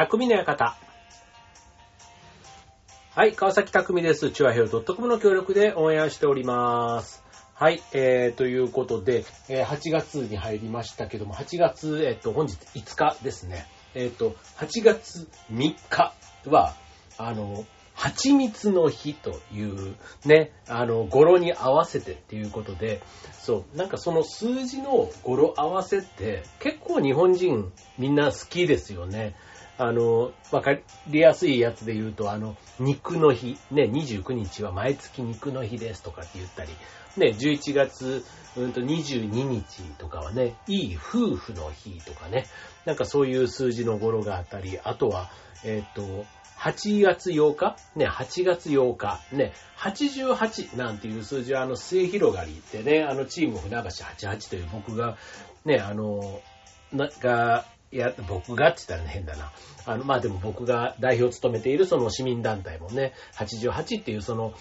匠の館。はい、川崎匠です。チュアヘル .com の協力でオンエアしております。はい、えー、ということで、えー8月に入りましたけども、8月、えっ、と、本日5日ですね。えっ、と、8月3日は、あの、蜂蜜の日というね、あの、語呂に合わせてっていうことで、そう、なんかその数字の語呂合わせって結構日本人みんな好きですよね。あの、わかりやすいやつで言うと、あの、肉の日、ね、29日は毎月肉の日ですとかって言ったり、ね、11月、うんと22日とかはね、いい夫婦の日とかね、なんかそういう数字の語呂があったり、あとは、えっ、と、8月8日。ね、8月8日。ね、88なんていう数字はあの末広がりってね、あのチーム船橋88という僕が、ね、あの、な、が、いや、僕がって言ったら変だな。あの、まあでも僕が代表を務めているその市民団体もね、88っていうその、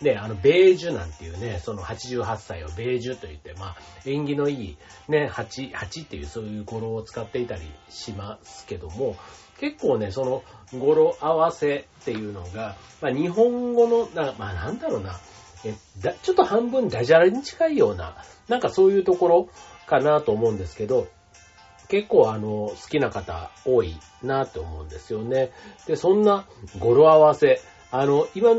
ね、あの、ベージュなんていうね、その88歳をベージュと言って、まあ、縁起のいい、ね、8、8っていうそういう語呂を使っていたりしますけども、結構ね、その語呂合わせっていうのが、まあ、日本語の、なまあ、なんだろうな、えだちょっと半分ダジャレに近いような、なんかそういうところかなと思うんですけど、結構あの、好きな方多いなと思うんですよね。で、そんな語呂合わせ、あの、今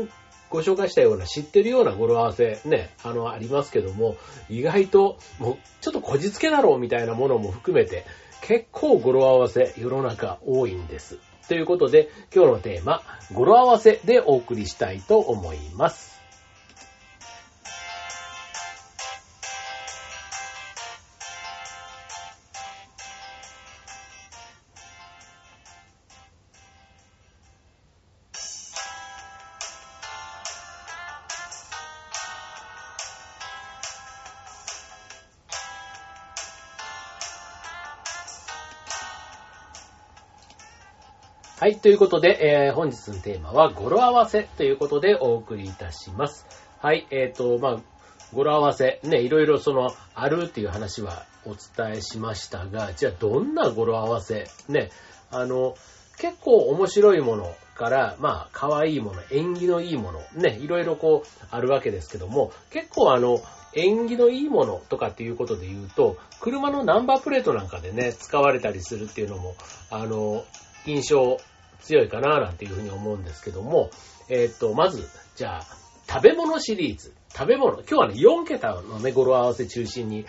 ご紹介したような知ってるような語呂合わせね、あの、ありますけども、意外ともうちょっとこじつけだろうみたいなものも含めて、結構語呂合わせ世の中多いんです。ということで、今日のテーマ、語呂合わせでお送りしたいと思います。はい、ということで、えー本日のテーマは語呂合わせということでお送りいたします。はい、えっ、と、まあ、語呂合わせ、ね、いろいろその、あるっていう話はお伝えしましたが、じゃあどんな語呂合わせ、ね、あの、結構面白いものから、まあ、可愛いもの、縁起のいいもの、ね、いろいろこう、あるわけですけども、結構あの、縁起のいいものとかっていうことで言うと、車のナンバープレートなんかでね、使われたりするっていうのも、あの、印象強いかななんていうふうに思うんですけども、えっと、まず、じゃあ、食べ物シリーズ。食べ物。今日はね、4桁のね、語呂合わせ中心に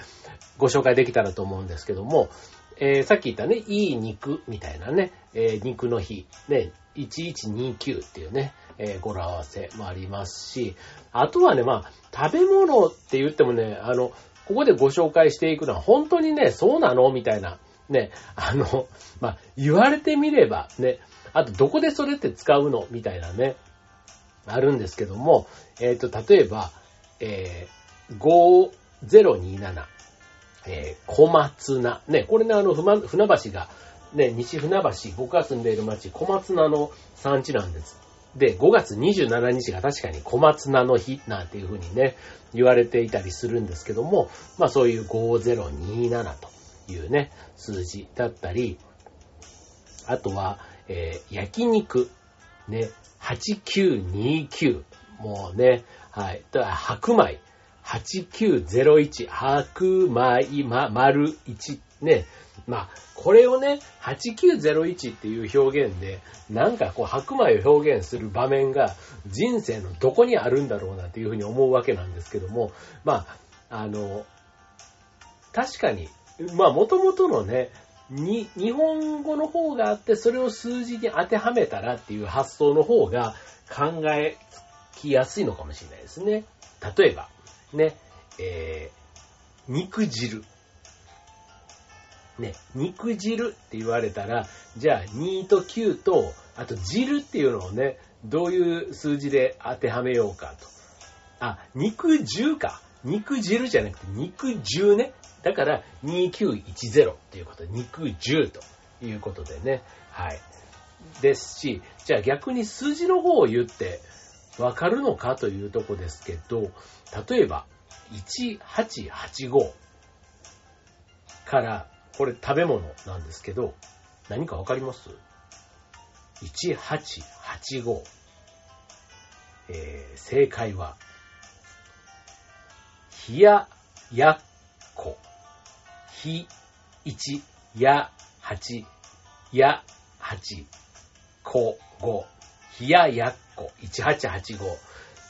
ご紹介できたらと思うんですけども、えーさっき言ったね、いい肉みたいなね、えー肉の日、ね、1129っていうね、えー語呂合わせもありますし、あとはね、まあ、食べ物って言ってもね、あの、ここでご紹介していくのは本当にね、そうなのみたいな、ね、あの、まあ、言われてみれば、ね、あとどこでそれって使うの？みたいなね、あるんですけども、えっ、と、例えば、えー、5027、えー、小松菜。ね、これね、あの、船橋が、ね、西船橋、僕が住んでいる町、小松菜の産地なんです。で、5月27日が確かに小松菜の日なんていうふうにね、言われていたりするんですけども、まあそういう5027というね、数字だったり、あとは、えー焼肉、ね、8929、もうね、はい、だから白米、8901、白米、ま、丸1、ね、まあ、これをね、8901っていう表現で、なんかこう白米を表現する場面が人生のどこにあるんだろうなっていうふうに思うわけなんですけども、まあ、あの、確かに、まあ、元々のね、に、日本語の方があって、それを数字に当てはめたらっていう発想の方が考えつきやすいのかもしれないですね。例えば、ね、えー、肉汁。ね、肉汁って言われたら、じゃあ2と9と、あと汁っていうのをね、どういう数字で当てはめようかと。あ、肉汁か。肉汁じゃなくて肉汁ね。だから2910っていうことで、肉汁ということでね。はい。ですし、じゃあ逆に数字の方を言ってわかるのかというとこですけど、例えば、1885から、これ食べ物なんですけど、何かわかります？1885。えー、正解は、ひややっこ。ひ、1、や、8、や、8、こ、5。ひややっこ。1885。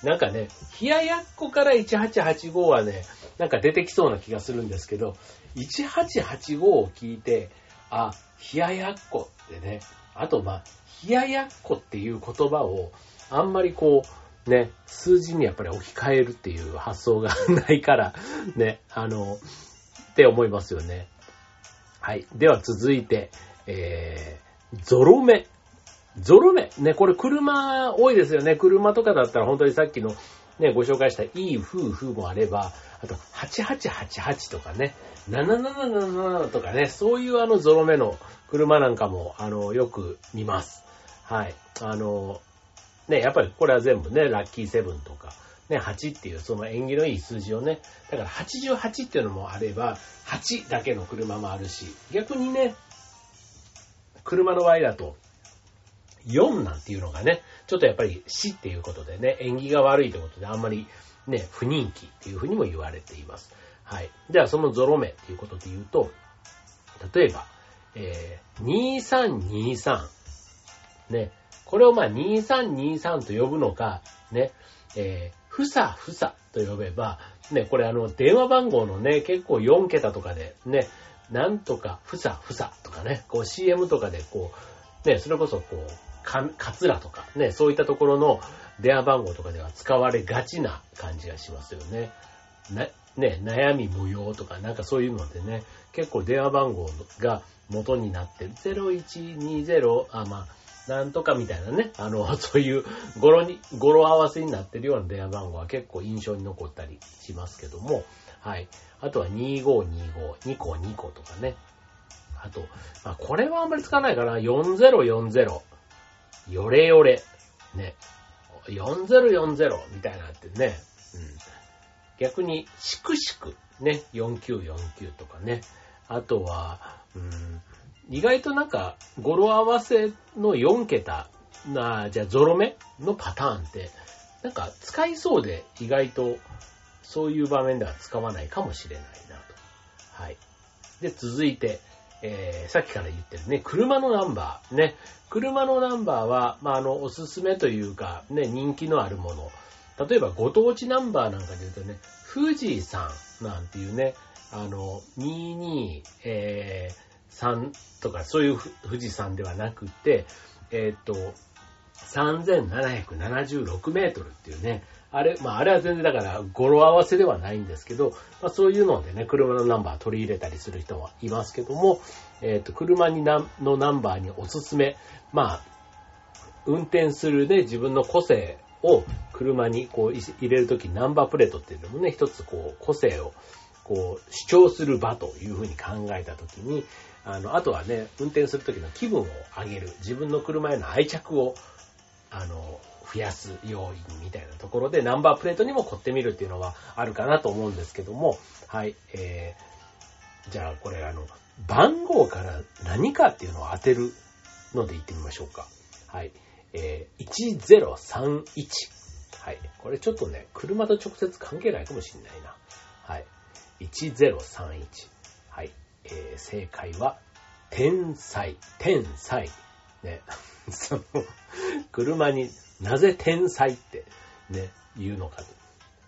なんかね、ひややっこから1885はね、なんか出てきそうな気がするんですけど、1885を聞いて、あ、ひややっこってね、あとまあ、ひややっこっていう言葉を、あんまりこう、ね、数字にやっぱり置き換えるっていう発想が ないから、ね、あの、って思いますよね。はい。では続いて、えー、ゾロ目。ゾロ目。ね、これ車多いですよね。車とかだったら本当にさっきのね、ご紹介したいい夫婦もあれば、あと、8888とかね、7777とかね、そういうあのゾロ目の車なんかも、あの、よく見ます。はい。あの、ね、やっぱりこれは全部ね、ラッキーセブンとか、ね、8っていうその縁起のいい数字をね、だから88っていうのもあれば、8だけの車もあるし、逆にね、車の場合だと、4なんていうのがね、ちょっとやっぱり死っていうことでね、縁起が悪いということであんまりね、不人気っていうふうにも言われています。はい。ではそのゾロ目っていうことで言うと、例えば、えー、2323。ね。これをまあ2323と呼ぶのか、ね、えー、ふさふさと呼べば、ね、これあの、電話番号のね、結構4桁とかで、ね、なんとかふさふさとかね、こう CM とかでこう、ね、それこそこう、か、かつらとか、ね、そういったところの電話番号とかでは使われがちな感じがしますよね。な、ね、悩み無用とか、なんかそういうのでね、結構電話番号が元になって。0120、あ、まあ、なんとかみたいなね、あの、そういう語呂に、語呂合わせになってるような電話番号は結構印象に残ったりしますけども、はい。あとは2525、2個2個とかね。あと、まあ、これはあんまり使わないかな。4040、よれよれ、ね。4040みたいなってね。うん。逆に、しくしく、ね。4949とかね。あとは、うん、意外となんか、語呂合わせの4桁な、じゃあゾロ目のパターンって、なんか使いそうで意外とそういう場面では使わないかもしれないなと。はい。で、続いて、えー、さっきから言ってるね、車のナンバー。ね。車のナンバーは、まあ、あの、おすすめというか、ね、人気のあるもの。例えば、ご当地ナンバーなんかで言うとね、富士山なんていうね、あの、22、えー、3とか、そういう富士山ではなくて、えっ、と、3776メートルっていうね、あれ、まあ、あれは全然だから、語呂合わせではないんですけど、まあ、そういうのでね、車のナンバー取り入れたりする人はいますけども、えっ、と、車になのナンバーにおすすめ、まあ、運転するね、自分の個性を車にこう入れるときナンバープレートっていうのもね、一つこう、個性をこう、主張する場というふうに考えたときに、あの、あとはね、運転するときの気分を上げる、自分の車への愛着を、あの、増やす要因みたいなところでナンバープレートにも凝ってみるっていうのはあるかなと思うんですけども、はい、えー、じゃあこれあの、番号から何かっていうのを当てるので言ってみましょうか。はい、えー、1031。はい、これちょっとね、車と直接関係ないかもしれないな。はい、1031。えー、正解は、天才、天才。ね、その、車になぜ天才ってね、言うのかと。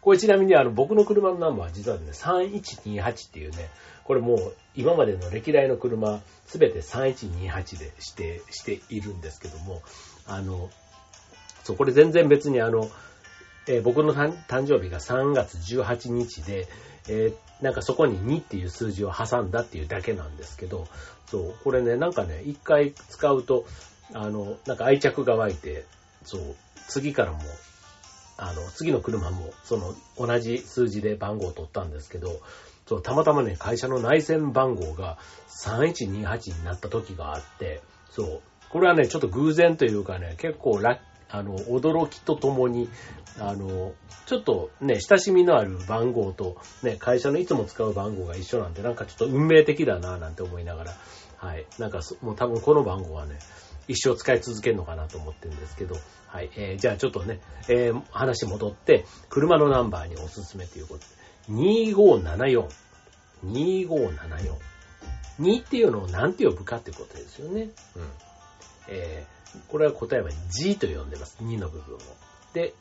これちなみにあの僕の車のナンバーは実はね、3128っていうね、これもう今までの歴代の車すべて3128で指定しているんですけども、あの、そう、これ全然別にあの、えー、僕の誕生日が3月18日で、えー、なんかそこに2っていう数字を挟んだっていうだけなんですけど、そう、これね、なんかね、一回使うと、あの、なんか愛着が湧いて、そう、次からも、あの、次の車も、その、同じ数字で番号を取ったんですけど、そう、たまたまね、会社の内線番号が3128になった時があって、そう、これはね、ちょっと偶然というかね、結構ラあの、驚きとともに、あの、ちょっとね、親しみのある番号と、ね、会社のいつも使う番号が一緒なんで、なんかちょっと運命的だな、なんて思いながら、はい。なんか、もう多分この番号はね、一生使い続けるのかなと思ってるんですけど、はい。えー、じゃあちょっとね、えー、話戻って、車のナンバーにおすすめということで、2574。2574。2っていうのを何て呼ぶかってことですよね。うん。えー、これは答えは G と呼んでます。2の部分を。で、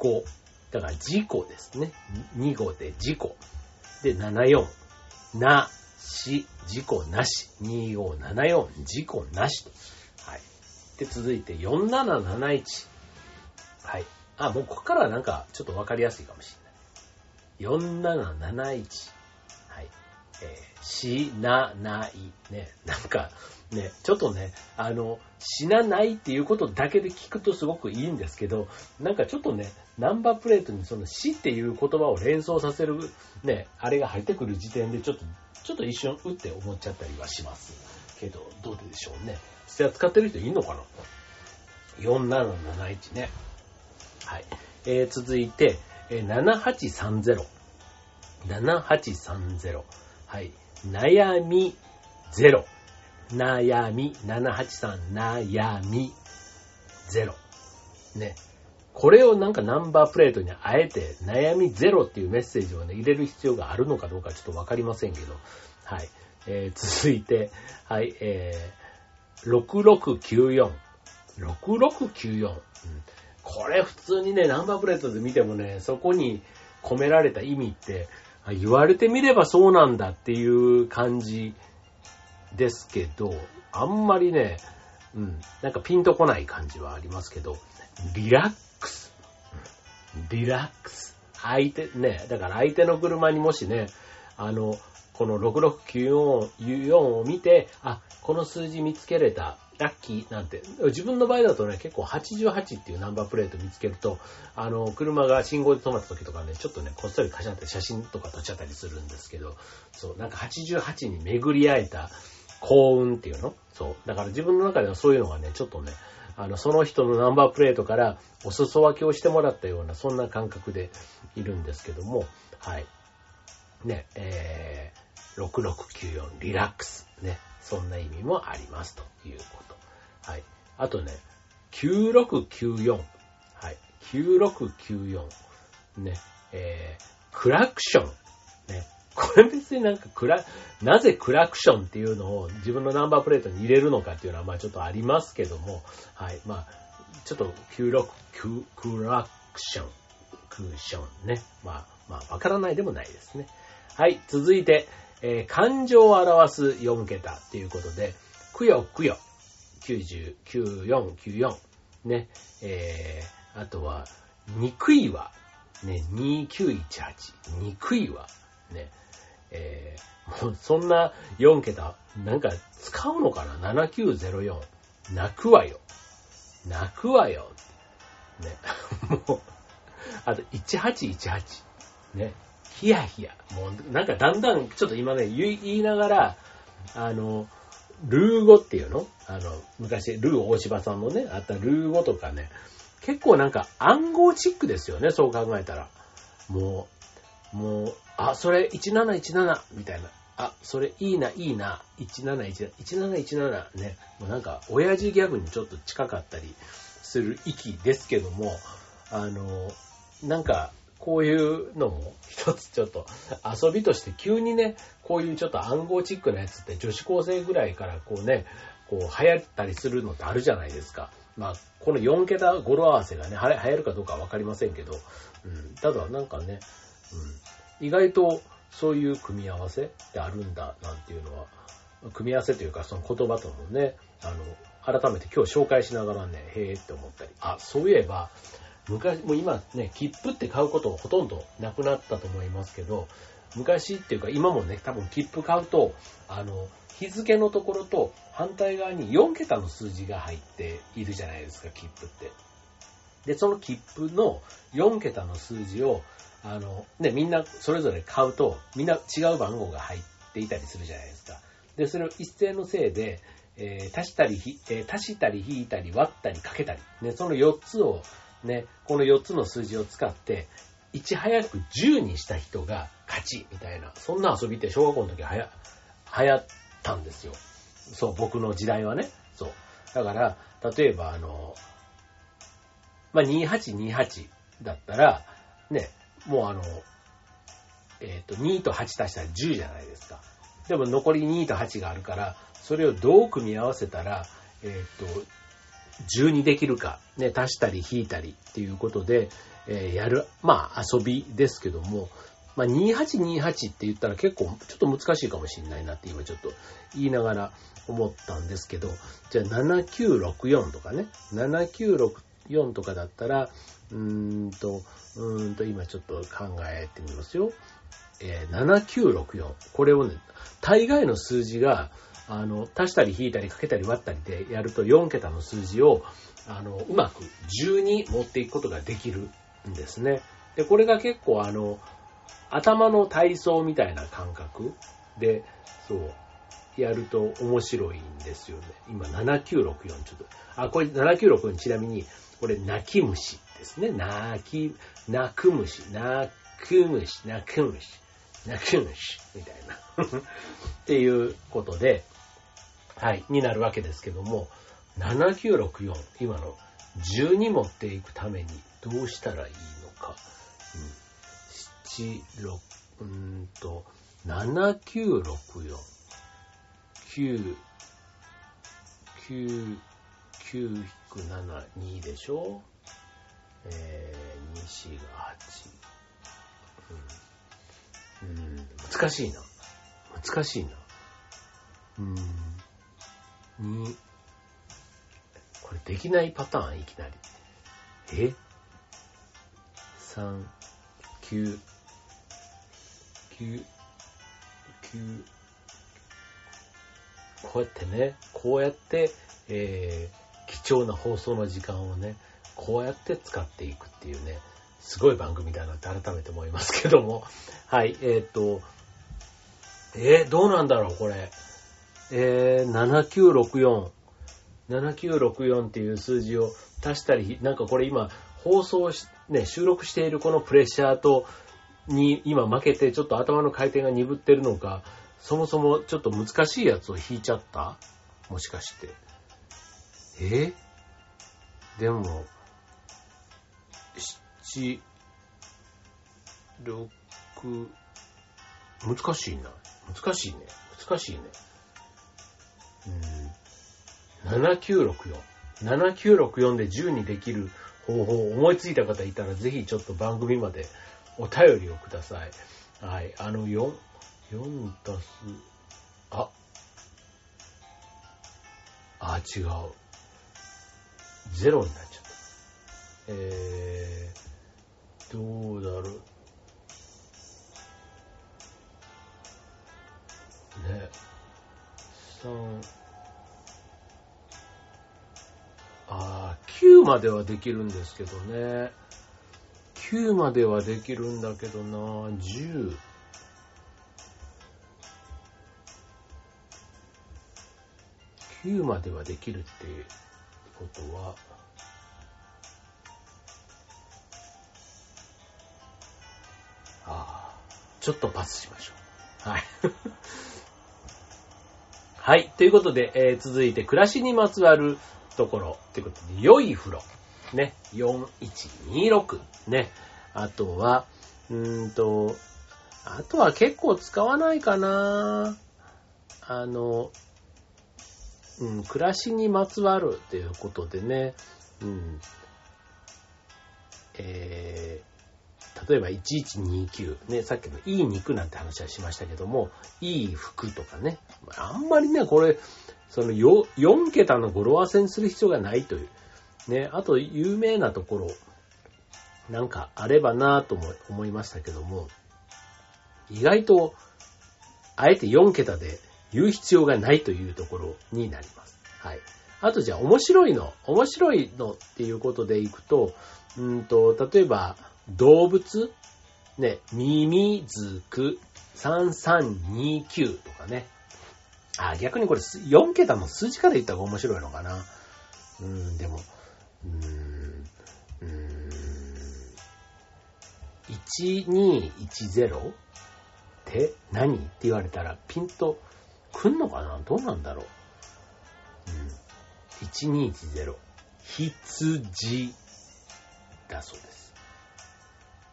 5。だから事故ですね。2号で事故。で、74。な、し、事故なし。2574、事故なしと。はい。で、続いて4771。はい。あ、もうここからはなんかちょっとわかりやすいかもしれない。4771。はい。えー、死なない。ね。なんか、ね、ちょっとね、あの、死なないっていうことだけで聞くとすごくいいんですけど、なんかちょっとね、ナンバープレートにその死っていう言葉を連想させる、ね、あれが入ってくる時点でちょっと、ちょっと一瞬うって思っちゃったりはします。けど、どうでしょうね。実際使ってる人いるのかな ?4771 ね。はい。えー、続いて、えー、7830。7830。はい。悩み0。悩み、783、悩み、0。ね。これをなんかナンバープレートにあえて悩みゼロっていうメッセージをね、入れる必要があるのかどうかちょっとわかりませんけど、はい。えー、続いて、はい、えー、6694。6694。うん、これ普通にね、ナンバープレートで見てもね、そこに込められた意味って、言われてみればそうなんだっていう感じですけど、あんまりね、うん、なんかピンとこない感じはありますけど、リラックス。リラックス。相手、ね、だから相手の車にもしね、あの、この6694を見て、あ、この数字見つけれた、ラッキーなんて、自分の場合だとね、結構88っていうナンバープレート見つけると、あの、車が信号で止まった時とかね、ちょっとね、こっそりカシャって写真とか撮っちゃったりするんですけど、そう、なんか88に巡り会えた、幸運っていうの？そう。だから自分の中ではそういうのがね、ちょっとね、あの、その人のナンバープレートからお裾分けをしてもらったような、そんな感覚でいるんですけども、はい。ね、えー、6694リラックス。ね、そんな意味もありますということ。はい。あとね、9694。はい。9694。ね、えー、クラクション。ね、これ別になんかクラ、なぜクラクションっていうのを自分のナンバープレートに入れるのかっていうのはまあちょっとありますけども、はい。まあ、ちょっと969、クラクション、クーションね。まあ、まあ、わからないでもないですね。はい。続いて、えー、感情を表す4桁っていうことで、くよくよ、90、94、94、ね。えー、あとは、憎いわ、ね、2918、憎いわ、ね。えー、もうそんな4桁、なんか使うのかな ?7904。泣くわよ。泣くわよ。ね。もう、あと1818。ね。ヒヤヒヤ。もうなんかだんだん、ちょっと今ね、言いながら、あの、ルー語っていうの？あの、昔、ルー大柴さんのね、あったルー語とかね、結構なんか暗号チックですよね、そう考えたら。もう、もう、あ、それ1717みたいな。あ、それいいな、いいな、1717、1717ね。もうなんか、親父ギャグにちょっと近かったりする域ですけども、あの、なんか、こういうのも一つちょっと遊びとして急にね、こういうちょっと暗号チックなやつって女子高生ぐらいからこうね、こう流行ったりするのってあるじゃないですか。まあ、この4桁語呂合わせがね、流行るかどうかわかりませんけど、うん、ただなんかね、うん、意外とそういう組み合わせってあるんだなんていうのは、組み合わせというかその言葉ともね、あの、改めて今日紹介しながらね、へーって思ったり、あ、そういえば、昔、もう今ね、切符って買うことほとんどなくなったと思いますけど、昔っていうか今もね、多分切符買うと、あの、日付のところと反対側に4桁の数字が入っているじゃないですか、切符って。で、その切符の4桁の数字をあの、ね、みんなそれぞれ買うと、みんな違う番号が入っていたりするじゃないですか。で、それを一斉のせいで、えー、足したり、えー、足したり引いたり割ったりかけたり、ね、その4つを、ね、この4つの数字を使って、いち早く10にした人が勝ち、みたいな、そんな遊びって小学校の時はや、流行ったんですよ。そう、僕の時代はね。そう。だから、例えばあの、まあ、2828だったら、ね、もうあの、えっ、と、2と8足したら10じゃないですか。でも残り2と8があるから、それをどう組み合わせたら、えっ、と、10にできるか、ね、足したり引いたりっていうことで、えーやる、まあ遊びですけども、まあ2828って言ったら結構ちょっと難しいかもしれないなって今ちょっと言いながら思ったんですけど、じゃあ7964とかね、796 4とかだったら、うーんと、うーんと今ちょっと考えてみますよ。えー7964。これをね、大概の数字が、あの、足したり引いたりかけたり割ったりでやると4桁の数字を、あの、うまく10に持っていくことができるんですね。で、これが結構あの、頭の体操みたいな感覚で、そう、やると面白いんですよね。今、7964ちょっと。あ、これ7964ちなみに、これ、泣き虫ですね。泣き、泣く虫、泣く虫、泣く虫、泣く虫、みたいな。っていうことで、はい、になるわけですけども、7964、今の10に持っていくためにどうしたらいいのか。うん、7、6、うーんと、7964、9、9、9-7、2でしょ？えー、2、4が8。うん、うん難しいな。難しいな。うん。に、これできないパターンいきなり。え ?3、9、9、9、こうやってね、こうやって、えー、貴重な放送の時間をね、こうやって使っていくっていうね、すごい番組だなって改めて思いますけども。はい、えーっと、えー、どうなんだろう、これ。えー、7964。7964っていう数字を足したり、なんかこれ今、放送し、ね、収録しているこのプレッシャーと、に今負けてちょっと頭の回転が鈍ってるのか、そもそもちょっと難しいやつを引いちゃった？もしかして。え？でも、7、6、難しいな。難しいね。難しいね。うん。7964。7964で10にできる方法を思いついた方いたら、ぜひちょっと番組までお便りをください。はい。あの、4、4たす、あ、あ、違う。ゼロになっちゃった。えー、どうだろう。ね。3、あ、9まではできるんですけどね。9まではできるんだけどな、10。9まではできるっていうことは、ああ、ちょっとパスしましょう。はい。はい。ということで、えー続いて、暮らしにまつわるところ。ということで、良い風呂。ね。4126。ね。あとは、うーんと、あとは結構使わないかなあの、うん、暮らしにまつわるっていうことでね、うん、えー、例えば1129、ね、さっきのいい肉なんて話はしましたけども、いい服とかね、あんまりね、これ、そのよ4桁の語呂合わせにする必要がないという。ね、あと有名なところ、なんかあればなぁとも思いましたけども、意外と、あえて4桁で言う必要がないというところになります。はい。あとじゃあ面白いの、面白いのっていうことでいくと、うんと、例えば動物、ね、ミミズク3329とかね。あ、逆にこれ4桁の数字から言った方が面白いのかな。うん、でも、うーん、うーん、1210って何？って言われたらピンとくんのかな？どうなんだろう？うん。1210、羊だそうです。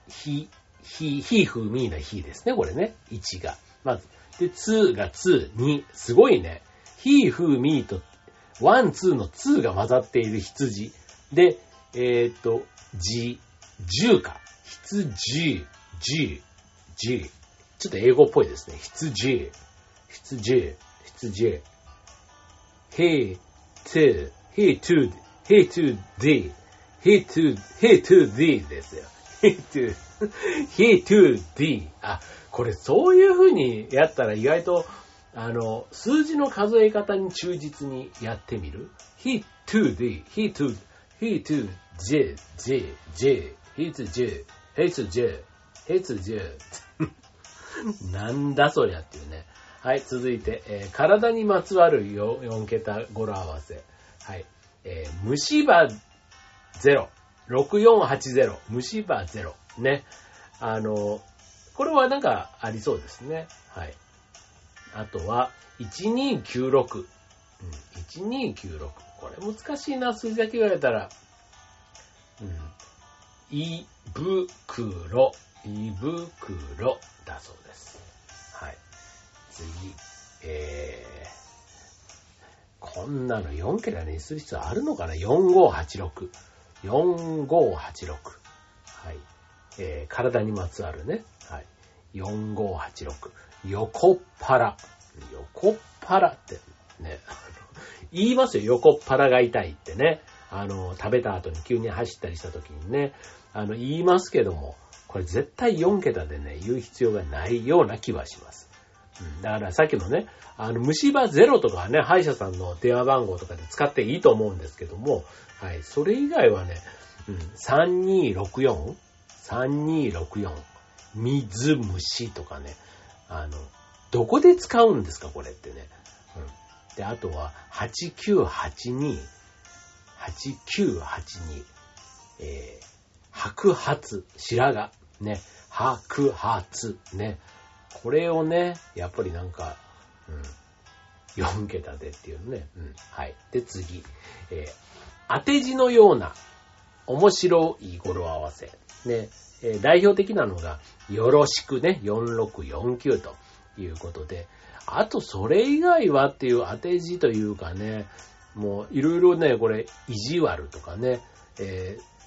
ひ、ひ、ひふみのひですね、これね。1が。まず。で、2が2、2。すごいね。ひふみーと、 one、two の two が混ざっている羊。で、えー、っと、じ、10か。羊、じ、じ。ちょっと英語っぽいですね。羊、羊、羊。he, to, he to, he to thee, he to, he to thee ですよ。he to, he to thee. あ、これそういう風にやったら意外と、あの、数字の数え方に忠実にやってみる ?he to thee, he to, he to, j, j, j, he to j, he to j, he to j. なんだそりゃっていうね。はい、続いて、えー体にまつわる 4, 4桁語呂合わせ。はい。えー虫歯0。6480。虫歯0。ね。あの、これはなんかありそうですね。はい。あとは、1296。うん、1296。これ難しいな、数字だけ言われたら。うん。いぶくろ。いぶくろだそうです。次、えー、こんなの4桁にする必要あるのかな ?4586。4586。はい。えー、体にまつわるね。はい。4586。横っ腹。横っ腹ってね、言いますよ。横っ腹が痛いってね。あの、食べた後に急に走ったりした時にね、あの、言いますけども、これ絶対4桁でね、言う必要がないような気はします。だからさっきのね、あの、虫歯ゼロとかね、歯医者さんの電話番号とかで使っていいと思うんですけども、はい、それ以外はね、うん、3264、3264、水虫とかね、あの、どこで使うんですか、これってね。うん、で、あとは、8982、8982、えー、白髪、白髪、ね、白髪、ね。これをね、やっぱりなんか、うん、4桁でっていうね。うん、はい。で、次。えー、当て字のような、面白い語呂合わせ。ね、えー代表的なのが、よろしくね、4649ということで、あとそれ以外はっていう当て字というかね、もういろいろね、これ、意地悪とかね、えー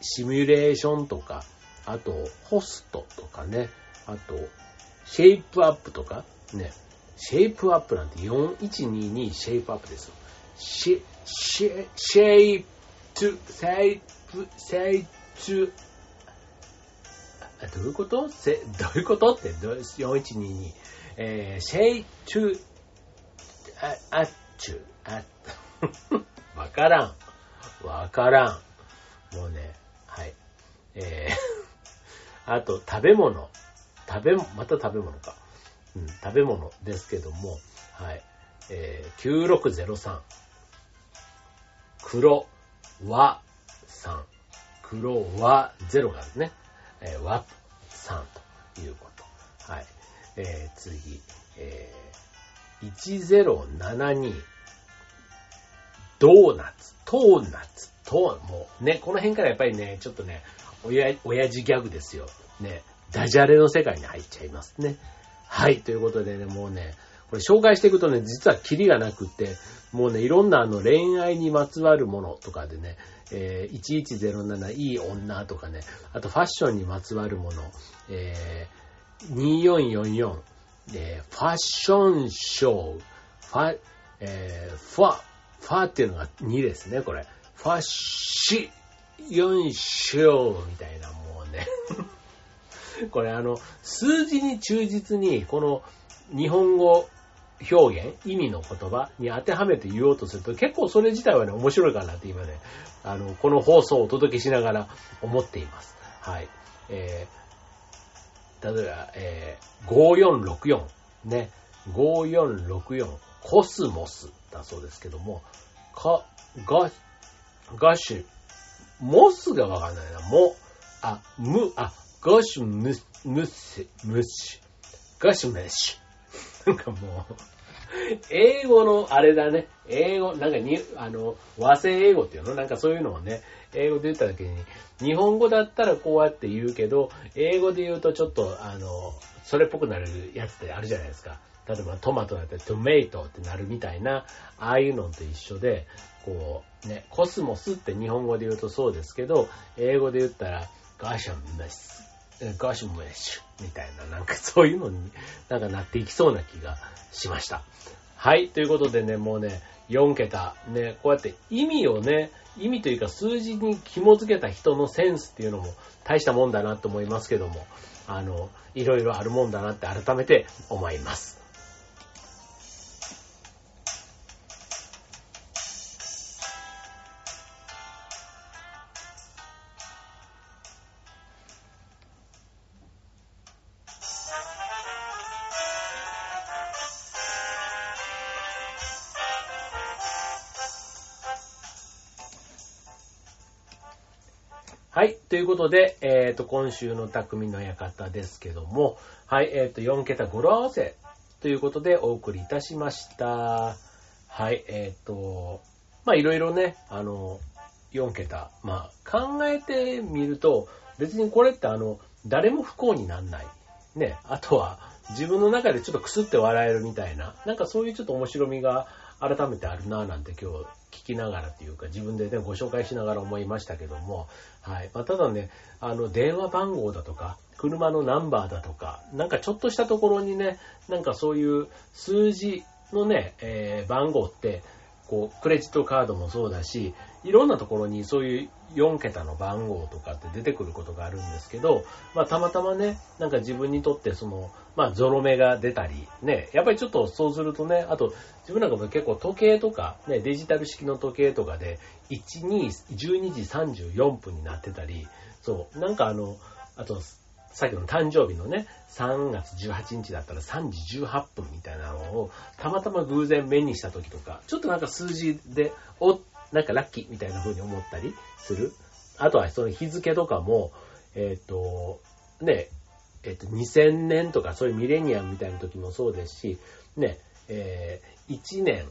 シミュレーションとか、あと、ホストとかね、あと、シェイプアップとか、ね、シェイプアップなんて4122シェイプアップですよ。シェ、シェ、シェイプ、シェイプ、シェイプ、どういうこと？せどういうこと？って、4122。えー、シェイトゥ、あ、あっちゅ、あ、わからん。わからん。もうね、はい。えー、あと、食べ物。食べ、また食べ物か。うん、食べ物ですけども、はい。えー、9603。黒和3。黒和0があるね。えー、和3ということ。はい。えー、次、えー、1072。ドーナツ、トーナツ、トー、もうね、この辺からやっぱりね、ちょっとね、親、親父ギャグですよ。ね、ダジャレの世界に入っちゃいますね。はい、ということでね、もうね、これ紹介していくとね、実はキリがなくって、もうね、いろんなあの恋愛にまつわるものとかでね、えー、1107いい女とかね、あとファッションにまつわるもの、えー、2444、えー、ファッションショー、ファ、えー、ファ、ファっていうのが2ですね、これ。ファッションショーみたいな、もうね。これあの、数字に忠実に、この日本語表現、意味の言葉に当てはめて言おうとすると、結構それ自体はね、面白いかなって今ね、あの、この放送をお届けしながら思っています。はい。えー、例えば、えー、5464、ね、5464、コスモスだそうですけども、か、ガ、ガッシュ、モスがわかんないな、も、あ、む、あ、ガシュム、ムス、ムッシュ、ガシュメッシュ。なんかもう、英語のあれだね。英語、なんかに、あの、和製英語っていうの？なんかそういうのをね、英語で言った時に、日本語だったらこうやって言うけど、英語で言うとちょっと、あの、それっぽくなるやつってあるじゃないですか。例えばトマトだったらトメイトってなるみたいな、ああいうのと一緒で、こう、ね、コスモスって日本語で言うとそうですけど、英語で言ったら、ガシャンメス、ガーシュムメッシュみたいな、なんかそういうのになんかなっていきそうな気がしました。はい、ということでね、もうね、4桁、ね、こうやって意味をね、意味というか数字に紐付けた人のセンスっていうのも大したもんだなと思いますけども、あの、いろいろあるもんだなって改めて思います。い。ということで、えっ、ー、と、今週の匠の館ですけども、はい。えっ、ー、と、4桁語呂合わせということでお送りいたしました。はい。えっ、ー、と、まあ、いろいろね、あの、4桁、まあ、考えてみると、別にこれってあの、誰も不幸になんない。ね。あとは、自分の中でちょっとくすって笑えるみたいな、なんかそういうちょっと面白みが改めてあるなぁなんて今日聞きながらというか自分でね、ご紹介しながら思いましたけども、はい。まあ、ただね、あの、電話番号だとか、車のナンバーだとか、なんかちょっとしたところにね、なんかそういう数字のね、えー、番号って、こう、クレジットカードもそうだし、いろんなところにそういう4桁の番号とかって出てくることがあるんですけど、まあたまたまね、なんか自分にとってその、まあゾロ目が出たり、ね、やっぱりちょっとそうするとね、あと自分なんかも結構時計とか、ね、デジタル式の時計とかで、1、2、12時34分になってたり、そう、なんかあの、あと、さっきの誕生日のね、3月18日だったら3時18分みたいなのを、たまたま偶然目にした時とか、ちょっとなんか数字で、お、なんかラッキーみたいな風に思ったりする。あとはその日付とかも、えっ、ー、と、ね、えっ、ー、と、2000年とかそういうミレニアムみたいな時もそうですし、ね、えー、1年、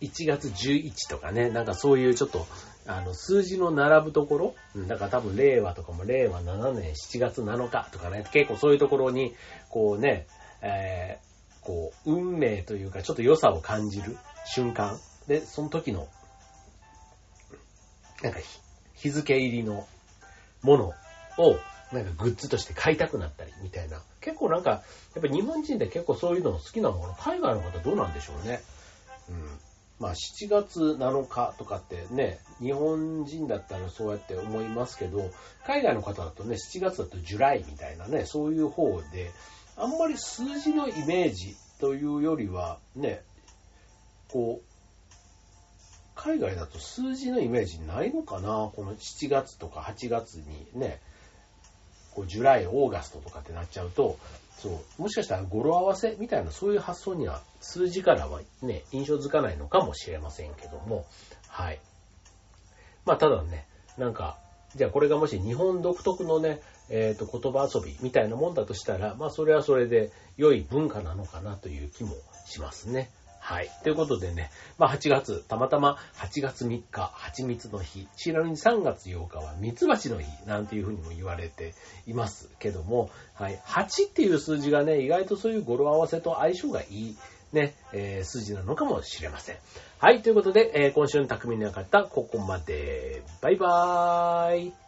1月11とかね、なんかそういうちょっと、あの、数字の並ぶところ、だから多分令和とかも令和7年7月7日とかね、結構そういうところに、こうね、えー、こう、運命というか、ちょっと良さを感じる瞬間。で、その時の、なんか日付入りのものを、なんかグッズとして買いたくなったりみたいな。結構なんか、やっぱ日本人って結構そういうの好きなもの、海外の方どうなんでしょうね。うん。まあ7月7日とかってね、日本人だったらそうやって思いますけど、海外の方だとね、7月だとジュライみたいなね、そういう方で、あんまり数字のイメージというよりは、ね、こう、海外だと数字のイメージないのかな？この7月とか8月にね、こう、ジュライ、オーガストとかってなっちゃうと、そう、もしかしたら語呂合わせみたいなそういう発想には数字からはね、印象づかないのかもしれませんけども、はい。まあただね、なんか、じゃあこれがもし日本独特のね、えっ、ー、と言葉遊びみたいなもんだとしたら、まあそれはそれで良い文化なのかなという気もしますね。はい。ということでね、まあ8月、たまたま8月3日、蜂蜜の日、ちなみに3月8日は蜜蜂の日、なんていうふうにも言われていますけども、はい。8っていう数字がね、意外とそういう語呂合わせと相性がいい、ね、えー、数字なのかもしれません。はい。ということで、えー、今週の匠の館、ここまで。バイバーイ。